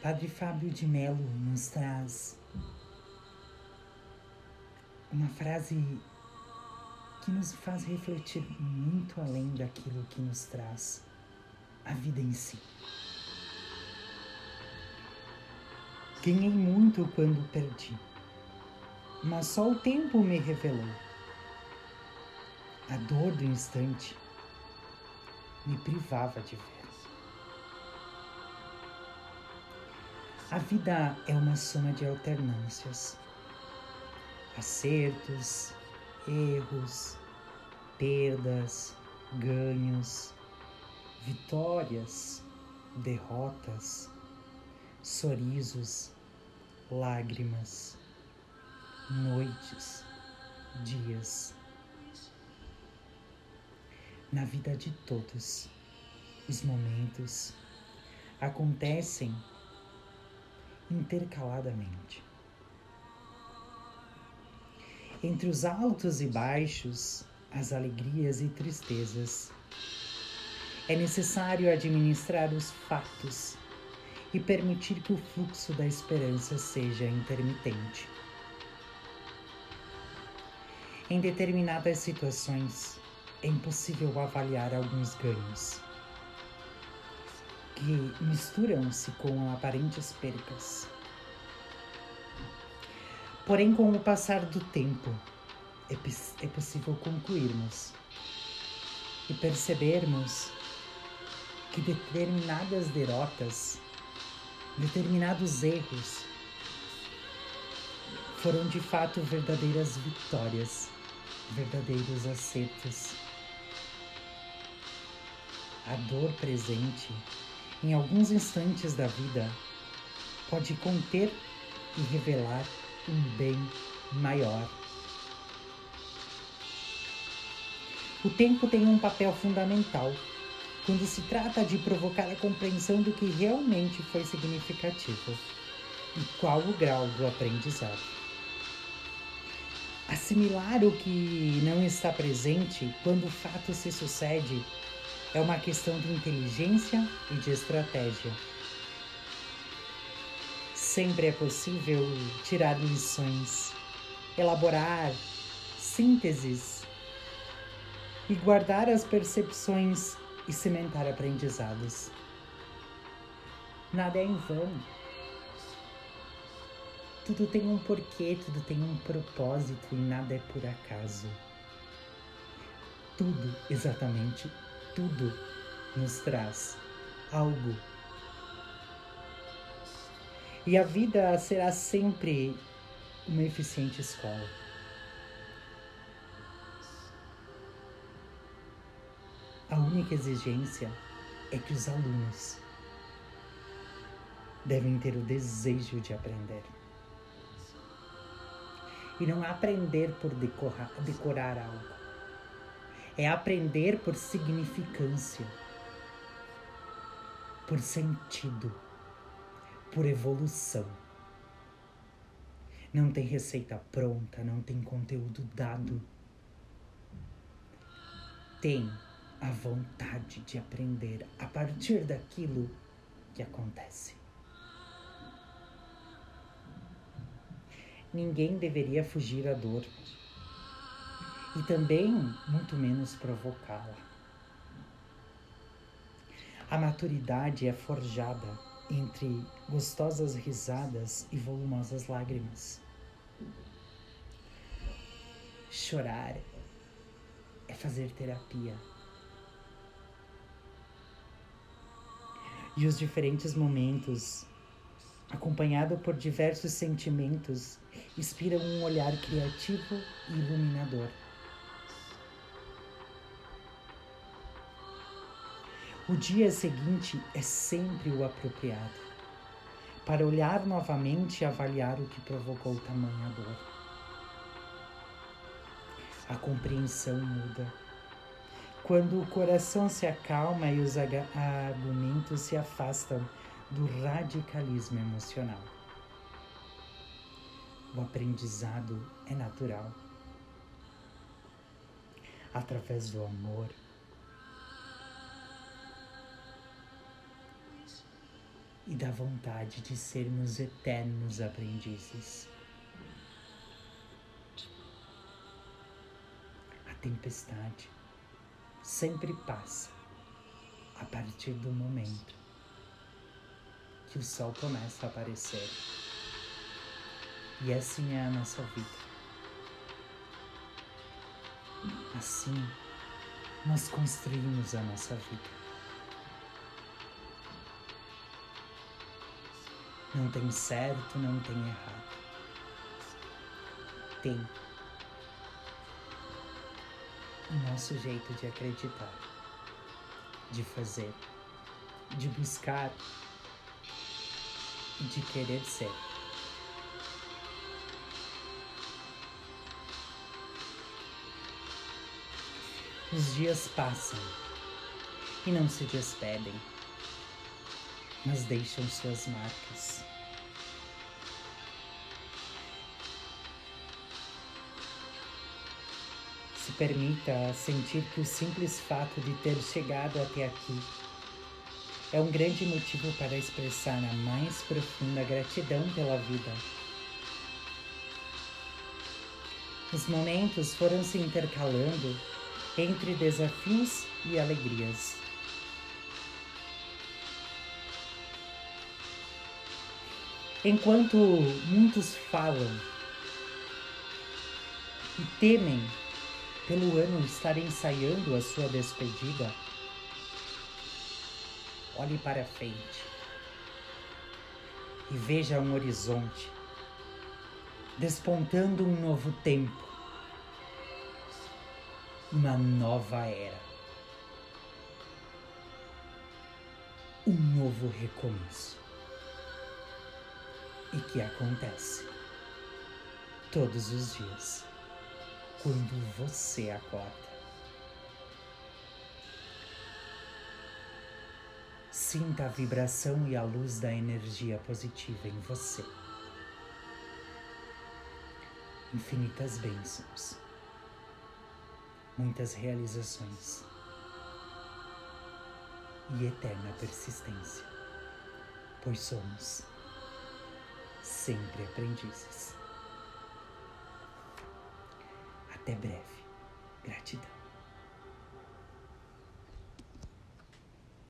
Padre Fábio de Mello nos traz uma frase que nos faz refletir muito além daquilo que nos traz a vida em si. Ganhei muito quando perdi, mas só o tempo me revelou. A dor do instante me privava de ver. A vida é uma soma de alternâncias, acertos, erros, perdas, ganhos, vitórias, derrotas, sorrisos, lágrimas, noites, dias. Na vida de todos, os momentos acontecem intercaladamente. Entre os altos e baixos, as alegrias e tristezas, é necessário administrar os fatos e permitir que o fluxo da esperança seja intermitente. Em determinadas situações, é impossível avaliar alguns ganhos que misturam-se com aparentes percas. Porém, com o passar do tempo, é, é possível concluirmos e percebermos que determinadas derrotas, determinados erros, foram de fato verdadeiras vitórias, verdadeiros acertos. A dor presente em alguns instantes da vida, pode conter e revelar um bem maior. O tempo tem um papel fundamental quando se trata de provocar a compreensão do que realmente foi significativo e qual o grau do aprendizado. Assimilar o que não está presente quando o fato se sucede é uma questão de inteligência e de estratégia. Sempre é possível tirar lições, elaborar sínteses e guardar as percepções e cimentar aprendizados. Nada é em vão. Tudo tem um porquê, tudo tem um propósito e nada é por acaso. Tudo, exatamente tudo nos traz algo. E a vida será sempre uma eficiente escola. A única exigência é que os alunos devem ter o desejo de aprender. E não aprender por decorar, decorar algo é aprender por significância, por sentido, por evolução. Não tem receita pronta, não tem conteúdo dado. Tem a vontade de aprender a partir daquilo que acontece. Ninguém deveria fugir à dor e também muito menos provocá-la. A maturidade é forjada entre gostosas risadas e volumosas lágrimas. Chorar é fazer terapia. E os diferentes momentos, acompanhado por diversos sentimentos, inspiram um olhar criativo e iluminador. O dia seguinte é sempre o apropriado para olhar novamente e avaliar o que provocou tamanha dor. A compreensão muda. Quando o coração se acalma e os argumentos se afastam do radicalismo emocional. O aprendizado é natural. Através do amor, e da vontade de sermos eternos aprendizes. A tempestade sempre passa a partir do momento que o sol começa a aparecer. E assim é a nossa vida. Assim, nós construímos a nossa vida. Não tem certo, não tem errado. Tem o nosso jeito de acreditar, de fazer, de buscar e de querer ser. Os dias passam e não se despedem mas deixam suas marcas. Se permita sentir que o simples fato de ter chegado até aqui é um grande motivo para expressar a mais profunda gratidão pela vida. Os momentos foram se intercalando entre desafios e alegrias. Enquanto muitos falam e temem pelo ano estar ensaiando a sua despedida, olhe para frente e veja um horizonte despontando um novo tempo, uma nova era, um novo recomeço e que acontece todos os dias quando você acorda. Sinta a vibração e a luz da energia positiva em você. Infinitas bênçãos, muitas realizações e eterna persistência, pois somos sempre aprendizes. Até breve. Gratidão.